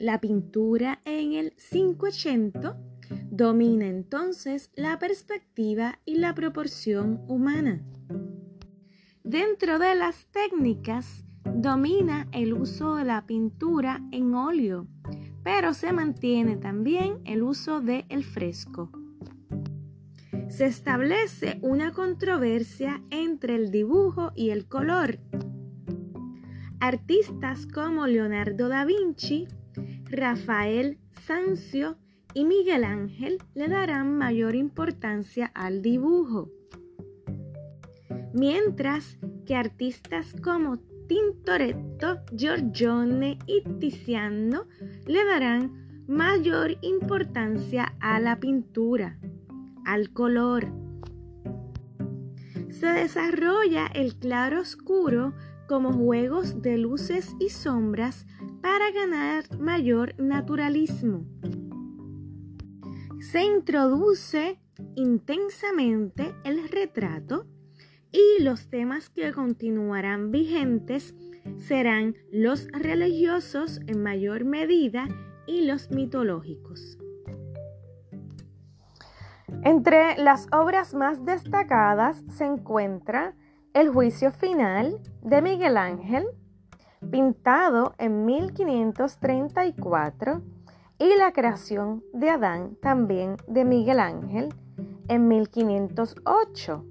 la pintura en el 580 domina entonces la perspectiva y la proporción humana. Dentro de las técnicas domina el uso de la pintura en óleo, pero se mantiene también el uso del el fresco. Se establece una controversia entre el dibujo y el color. Artistas como Leonardo da Vinci, Rafael Sanzio y Miguel Ángel le darán mayor importancia al dibujo. Mientras que artistas como Tintoretto, Giorgione y Tiziano le darán mayor importancia a la pintura, al color. Se desarrolla el claro oscuro como juegos de luces y sombras para ganar mayor naturalismo. Se introduce intensamente el retrato y los temas que continuarán vigentes serán los religiosos en mayor medida y los mitológicos. Entre las obras más destacadas se encuentra El juicio final de Miguel Ángel, pintado en 1534, y La creación de Adán, también de Miguel Ángel, en 1508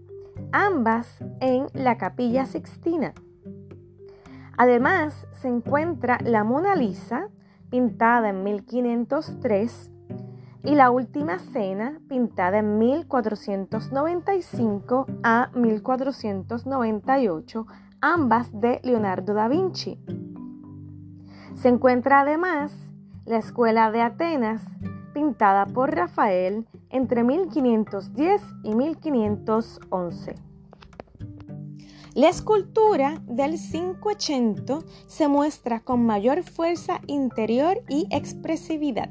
ambas en la capilla Sixtina. Además, se encuentra la Mona Lisa, pintada en 1503, y la Última Cena, pintada en 1495 a 1498, ambas de Leonardo da Vinci. Se encuentra además la Escuela de Atenas, pintada por Rafael entre 1510 y 1511. La escultura del 580 se muestra con mayor fuerza interior y expresividad.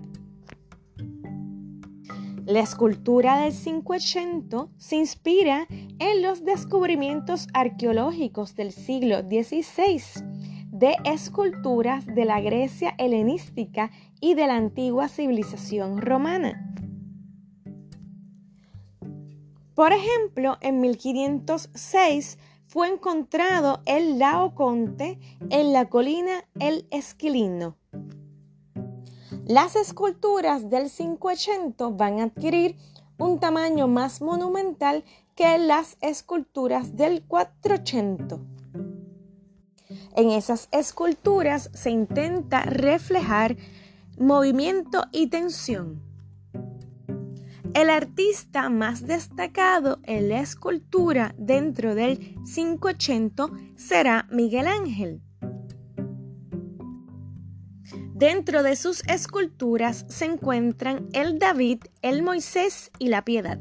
La escultura del 580 se inspira en los descubrimientos arqueológicos del siglo XVI de esculturas de la Grecia helenística y de la antigua civilización romana. Por ejemplo, en 1506 fue encontrado el Laoconte en la colina El Esquilino. Las esculturas del 580 van a adquirir un tamaño más monumental que las esculturas del 480. En esas esculturas se intenta reflejar movimiento y tensión. El artista más destacado en la escultura dentro del 580 será Miguel Ángel. Dentro de sus esculturas se encuentran el David, el Moisés y la Piedad.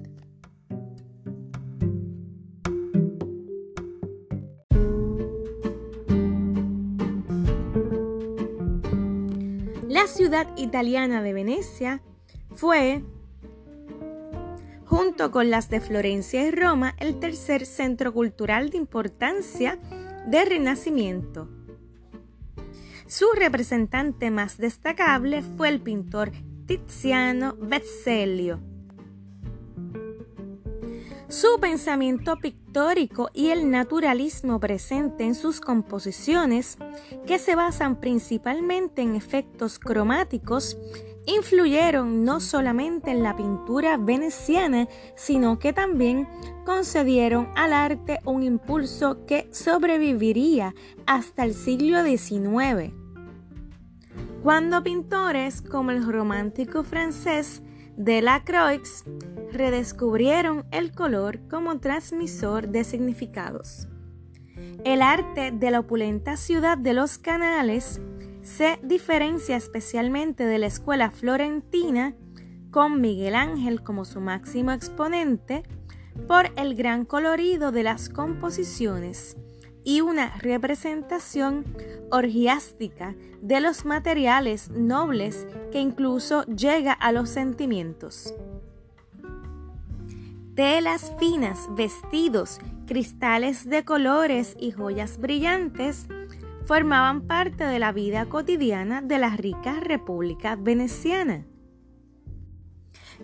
La ciudad italiana de Venecia fue junto con las de Florencia y Roma, el tercer centro cultural de importancia de Renacimiento. Su representante más destacable fue el pintor Tiziano Vecellio. Su pensamiento pictórico y el naturalismo presente en sus composiciones, que se basan principalmente en efectos cromáticos, influyeron no solamente en la pintura veneciana, sino que también concedieron al arte un impulso que sobreviviría hasta el siglo XIX. Cuando pintores como el romántico francés Delacroix redescubrieron el color como transmisor de significados. El arte de la opulenta ciudad de los canales se diferencia especialmente de la escuela florentina, con Miguel Ángel como su máximo exponente, por el gran colorido de las composiciones y una representación orgiástica de los materiales nobles que incluso llega a los sentimientos. Telas finas, vestidos, cristales de colores y joyas brillantes formaban parte de la vida cotidiana de la rica República Veneciana.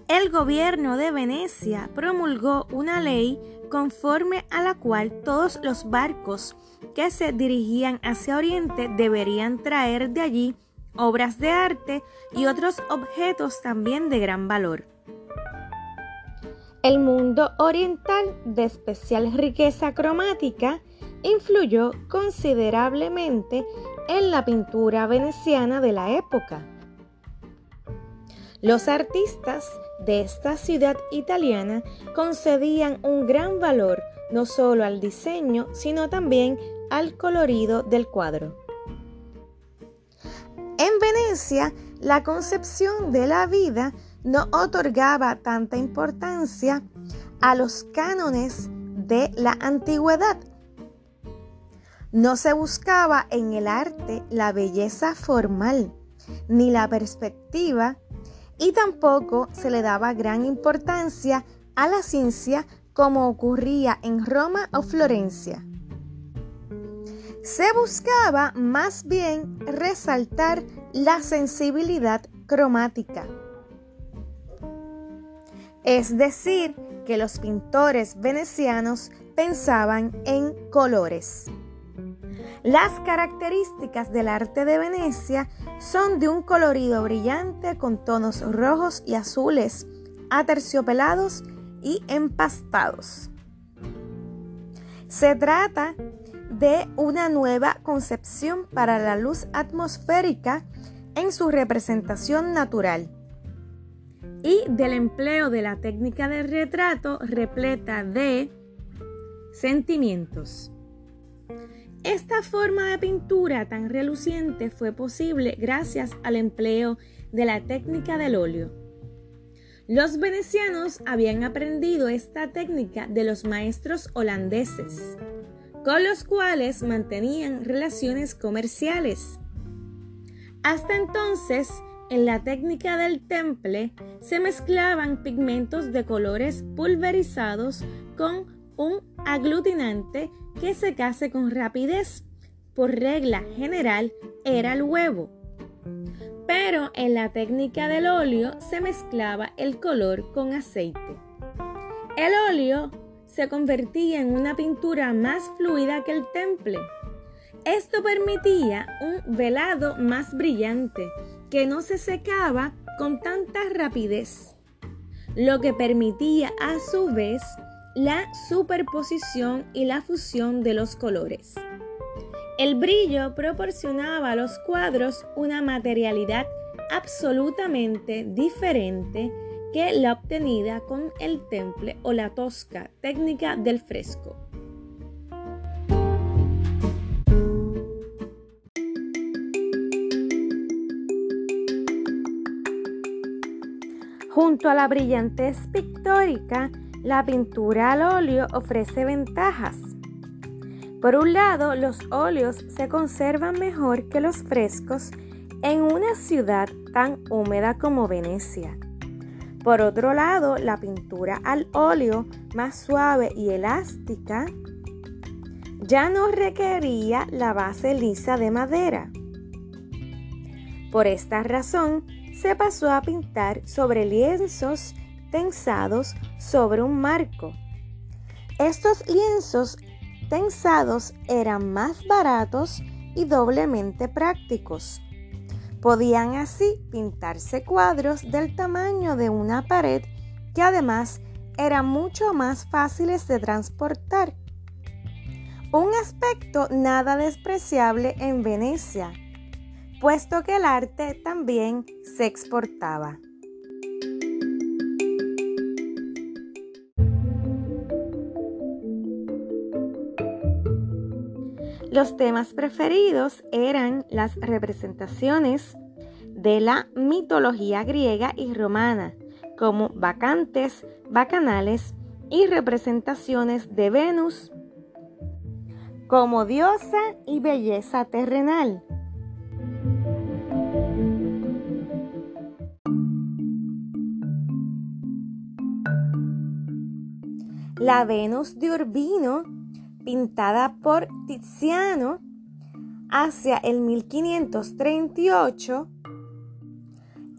El gobierno de Venecia promulgó una ley conforme a la cual todos los barcos que se dirigían hacia Oriente deberían traer de allí obras de arte y otros objetos también de gran valor. El mundo oriental de especial riqueza cromática influyó considerablemente en la pintura veneciana de la época. Los artistas de esta ciudad italiana concedían un gran valor no solo al diseño, sino también al colorido del cuadro. En Venecia, la concepción de la vida no otorgaba tanta importancia a los cánones de la antigüedad. No se buscaba en el arte la belleza formal, ni la perspectiva, y tampoco se le daba gran importancia a la ciencia como ocurría en Roma o Florencia. Se buscaba más bien resaltar la sensibilidad cromática. Es decir, que los pintores venecianos pensaban en colores. Las características del arte de Venecia son de un colorido brillante con tonos rojos y azules, aterciopelados y empastados. Se trata de una nueva concepción para la luz atmosférica en su representación natural y del empleo de la técnica del retrato repleta de sentimientos. Esta forma de pintura tan reluciente fue posible gracias al empleo de la técnica del óleo. Los venecianos habían aprendido esta técnica de los maestros holandeses, con los cuales mantenían relaciones comerciales. Hasta entonces, en la técnica del temple se mezclaban pigmentos de colores pulverizados con un aglutinante que se case con rapidez. Por regla general era el huevo. Pero en la técnica del óleo se mezclaba el color con aceite. El óleo se convertía en una pintura más fluida que el temple. Esto permitía un velado más brillante que no se secaba con tanta rapidez, lo que permitía a su vez la superposición y la fusión de los colores. El brillo proporcionaba a los cuadros una materialidad absolutamente diferente que la obtenida con el temple o la tosca técnica del fresco. Junto a la brillantez pictórica, la pintura al óleo ofrece ventajas. Por un lado, los óleos se conservan mejor que los frescos en una ciudad tan húmeda como Venecia. Por otro lado, la pintura al óleo, más suave y elástica, ya no requería la base lisa de madera. Por esta razón, se pasó a pintar sobre lienzos tensados sobre un marco. Estos lienzos tensados eran más baratos y doblemente prácticos. Podían así pintarse cuadros del tamaño de una pared que además eran mucho más fáciles de transportar. Un aspecto nada despreciable en Venecia, puesto que el arte también se exportaba. Los temas preferidos eran las representaciones de la mitología griega y romana, como bacantes, bacanales y representaciones de Venus como diosa y belleza terrenal. La Venus de Urbino pintada por Tiziano, hacia el 1538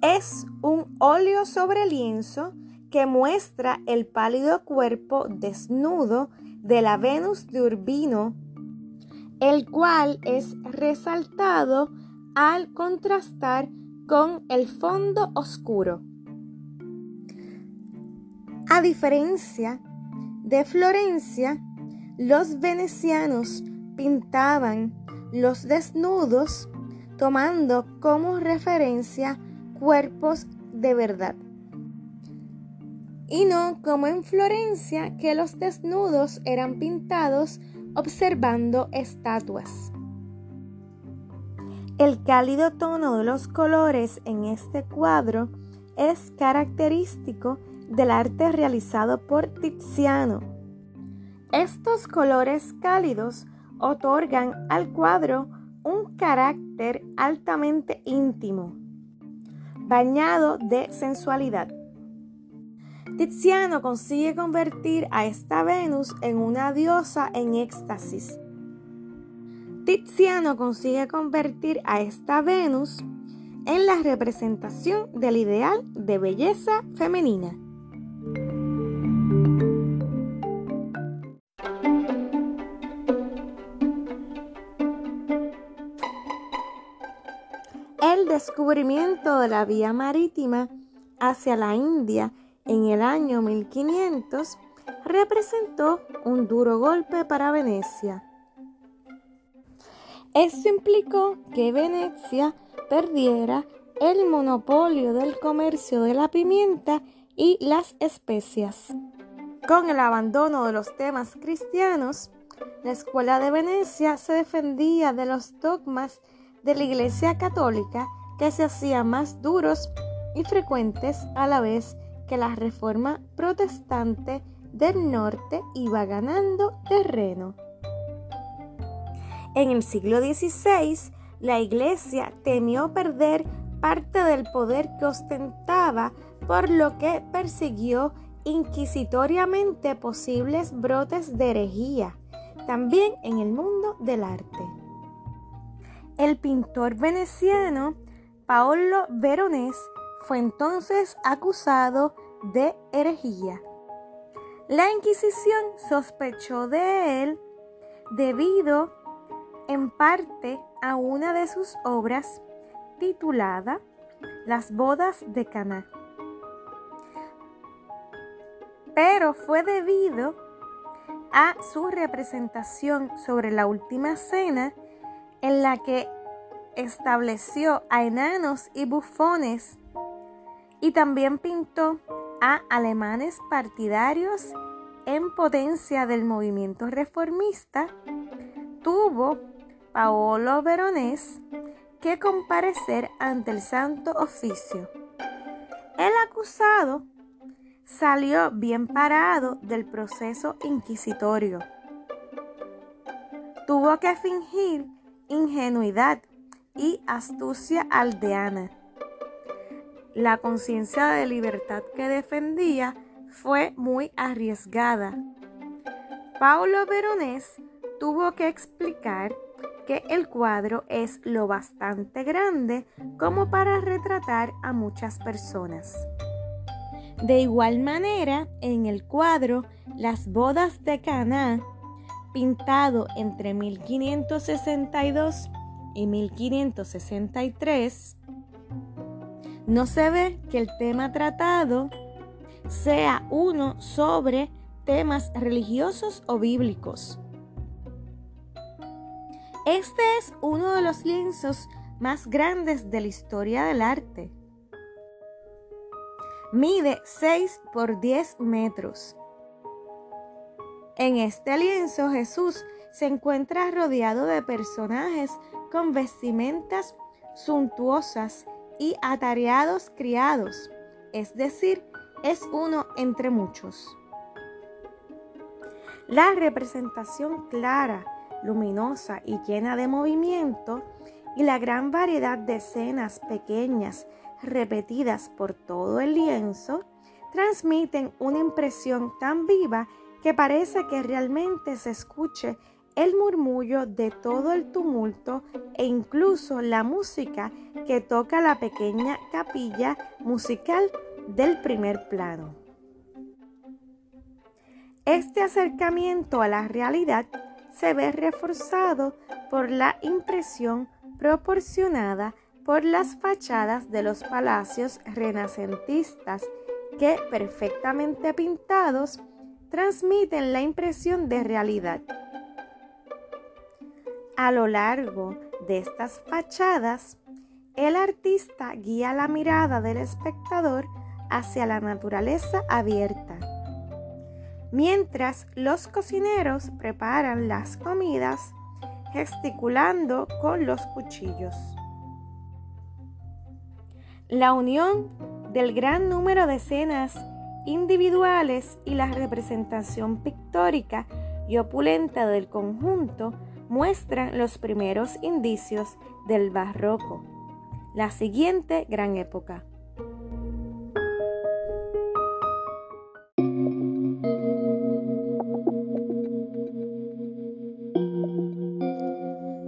es un óleo sobre lienzo que muestra el pálido cuerpo desnudo de la Venus de Urbino, el cual es resaltado al contrastar con el fondo oscuro. A diferencia de Florencia, los venecianos pintaban los desnudos tomando como referencia cuerpos de verdad. Y no como en Florencia, que los desnudos eran pintados observando estatuas. El cálido tono de los colores en este cuadro es característico del arte realizado por Tiziano. Estos colores cálidos otorgan al cuadro un carácter altamente íntimo bañado de sensualidad. Tiziano consigue convertir a esta Venus en una diosa en éxtasis. Tiziano consigue convertir a esta Venus en la representación del ideal de belleza femenina. Descubrimiento de la vía marítima hacia la India en el año 1500 representó un duro golpe para Venecia. Esto implicó que Venecia perdiera el monopolio del comercio de la pimienta y las especias. Con el abandono de los temas cristianos, la escuela de Venecia se defendía de los dogmas de la Iglesia Católica que se hacían más duros y frecuentes a la vez que la reforma protestante del norte iba ganando terreno. En el siglo XVI, la Iglesia temió perder parte del poder que ostentaba, por lo que persiguió inquisitoriamente posibles brotes de herejía, también en el mundo del arte. El pintor veneciano Paolo Veronés fue entonces acusado de herejía. La Inquisición sospechó de él debido en parte a una de sus obras titulada Las bodas de Caná. Pero fue debido a su representación sobre la última cena en la que estableció a enanos y bufones y también pintó a alemanes partidarios en potencia del movimiento reformista, tuvo Paolo Veronés que comparecer ante el Santo Oficio. El acusado salió bien parado del proceso inquisitorio. Tuvo que fingir ingenuidad y astucia aldeana. La conciencia de libertad que defendía fue muy arriesgada. Paulo Veronés tuvo que explicar que el cuadro es lo bastante grande como para retratar a muchas personas. De igual manera, en el cuadro Las bodas de Caná pintado entre 1562 y 1563, no se ve que el tema tratado sea uno sobre temas religiosos o bíblicos. Este es uno de los lienzos más grandes de la historia del arte. Mide 6 por 10 metros en este lienzo Jesús se encuentra rodeado de personajes con vestimentas suntuosas y atareados criados, es decir, es uno entre muchos. La representación clara, luminosa y llena de movimiento y la gran variedad de escenas pequeñas repetidas por todo el lienzo transmiten una impresión tan viva que parece que realmente se escuche el murmullo de todo el tumulto e incluso la música que toca la pequeña capilla musical del primer plano. Este acercamiento a la realidad se ve reforzado por la impresión proporcionada por las fachadas de los palacios renacentistas que perfectamente pintados transmiten la impresión de realidad. A lo largo de estas fachadas, el artista guía la mirada del espectador hacia la naturaleza abierta, mientras los cocineros preparan las comidas gesticulando con los cuchillos. La unión del gran número de escenas individuales y la representación pictórica y opulenta del conjunto muestran los primeros indicios del barroco, la siguiente gran época.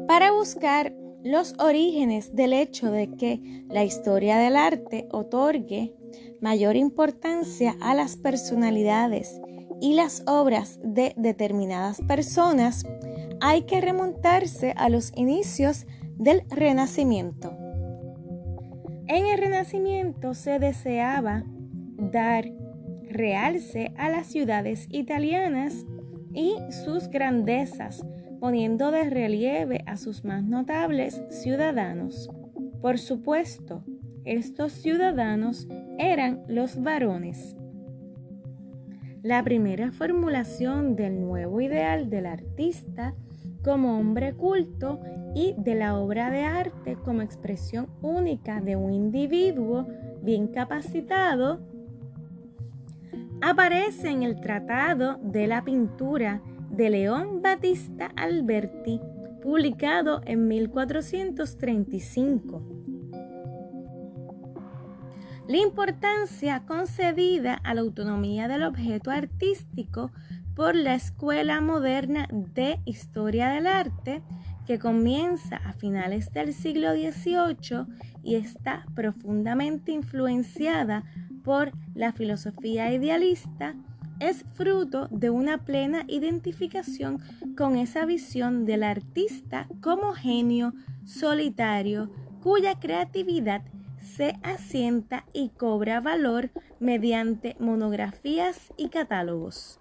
Para buscar los orígenes del hecho de que la historia del arte otorgue mayor importancia a las personalidades y las obras de determinadas personas, hay que remontarse a los inicios del Renacimiento. En el Renacimiento se deseaba dar realce a las ciudades italianas y sus grandezas, poniendo de relieve a sus más notables ciudadanos. Por supuesto, estos ciudadanos eran los varones. La primera formulación del nuevo ideal del artista como hombre culto y de la obra de arte como expresión única de un individuo bien capacitado aparece en el Tratado de la Pintura de León Battista Alberti, publicado en 1435. La importancia concedida a la autonomía del objeto artístico por la Escuela Moderna de Historia del Arte, que comienza a finales del siglo XVIII y está profundamente influenciada por la filosofía idealista, es fruto de una plena identificación con esa visión del artista como genio solitario cuya creatividad se asienta y cobra valor mediante monografías y catálogos.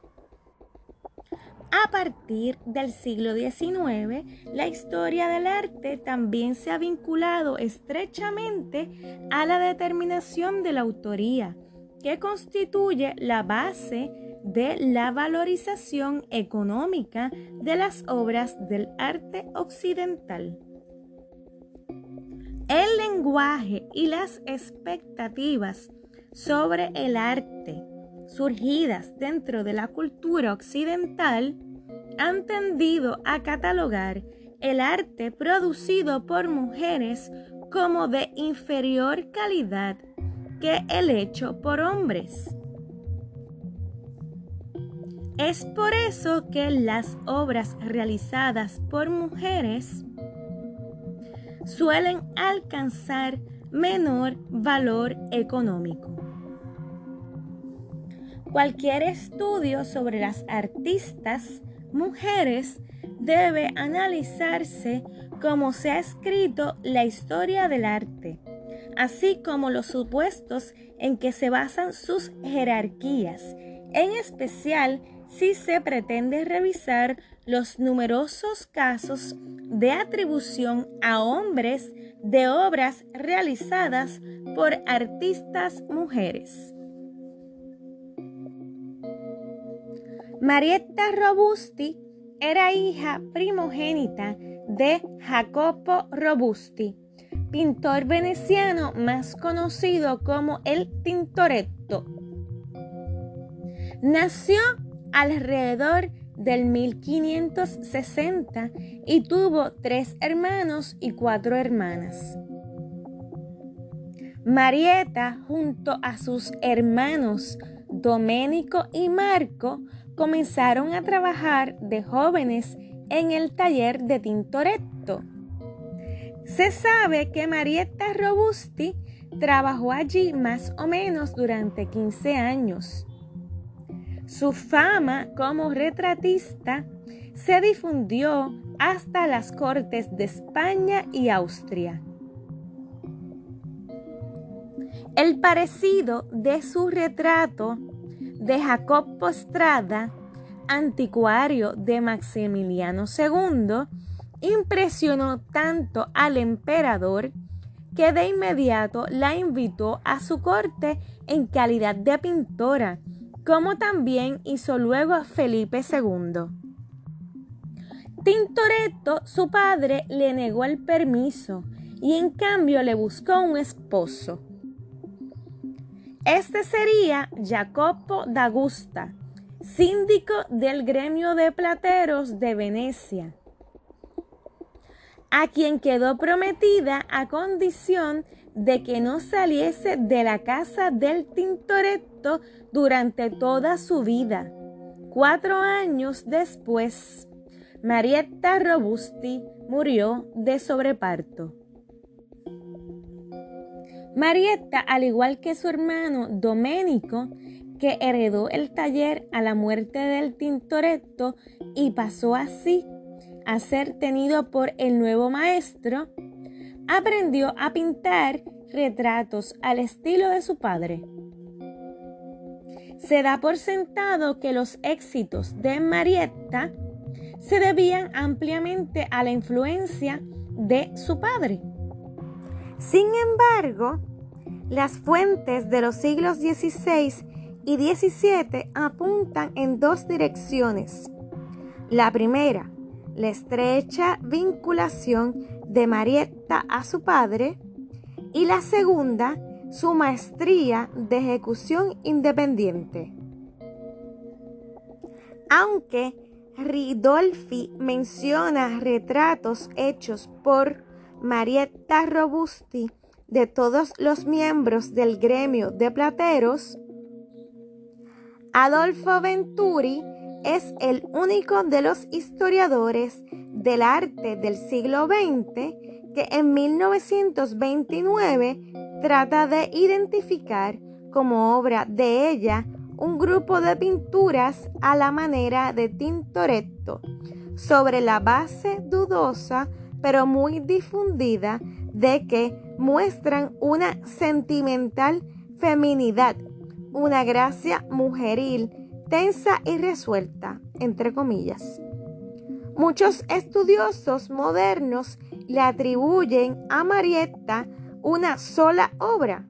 A partir del siglo XIX, la historia del arte también se ha vinculado estrechamente a la determinación de la autoría, que constituye la base de la valorización económica de las obras del arte occidental. El lenguaje y las expectativas sobre el arte surgidas dentro de la cultura occidental han tendido a catalogar el arte producido por mujeres como de inferior calidad que el hecho por hombres. Es por eso que las obras realizadas por mujeres suelen alcanzar menor valor económico. Cualquier estudio sobre las artistas mujeres debe analizarse como se ha escrito la historia del arte, así como los supuestos en que se basan sus jerarquías, en especial si se pretende revisar los numerosos casos de atribución a hombres de obras realizadas por artistas mujeres. Marietta Robusti era hija primogénita de Jacopo Robusti, pintor veneciano más conocido como el Tintoretto. Nació alrededor del 1560 y tuvo tres hermanos y cuatro hermanas. Marieta, junto a sus hermanos Domenico y Marco, comenzaron a trabajar de jóvenes en el taller de Tintoretto. Se sabe que Marietta Robusti trabajó allí más o menos durante 15 años. Su fama como retratista se difundió hasta las cortes de España y Austria. El parecido de su retrato de Jacob Postrada, anticuario de Maximiliano II, impresionó tanto al emperador que de inmediato la invitó a su corte en calidad de pintora, como también hizo luego Felipe II. Tintoretto, su padre, le negó el permiso y en cambio le buscó un esposo. Este sería Jacopo d'Agusta, síndico del gremio de plateros de Venecia, a quien quedó prometida a condición de que no saliese de la casa del Tintoretto durante toda su vida. Cuatro años después, Marietta Robusti murió de sobreparto. Marietta, al igual que su hermano Domenico, que heredó el taller a la muerte del Tintoretto y pasó así a ser tenido por el nuevo maestro, aprendió a pintar retratos al estilo de su padre. Se da por sentado que los éxitos de Marietta se debían ampliamente a la influencia de su padre. Sin embargo, las fuentes de los siglos XVI y XVII apuntan en dos direcciones. La primera, la estrecha vinculación de Marietta a su padre y la segunda, su maestría de ejecución independiente. Aunque Ridolfi menciona retratos hechos por Marietta Robusti de todos los miembros del gremio de plateros, Adolfo Venturi es el único de los historiadores del arte del siglo XX que en 1929 trata de identificar como obra de ella un grupo de pinturas a la manera de Tintoretto sobre la base dudosa pero muy difundida de que muestran una sentimental feminidad, una gracia mujeril, tensa y resuelta, entre comillas. Muchos estudiosos modernos le atribuyen a Marietta una sola obra,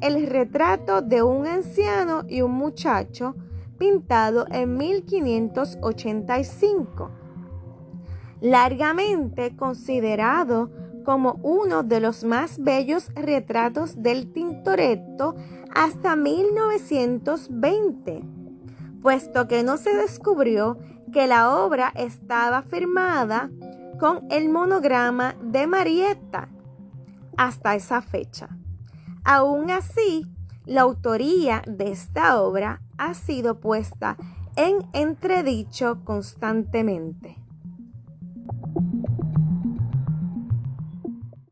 el retrato de un anciano y un muchacho pintado en 1585 largamente considerado como uno de los más bellos retratos del Tintoretto hasta 1920, puesto que no se descubrió que la obra estaba firmada con el monograma de Marietta hasta esa fecha. Aún así, la autoría de esta obra ha sido puesta en entredicho constantemente.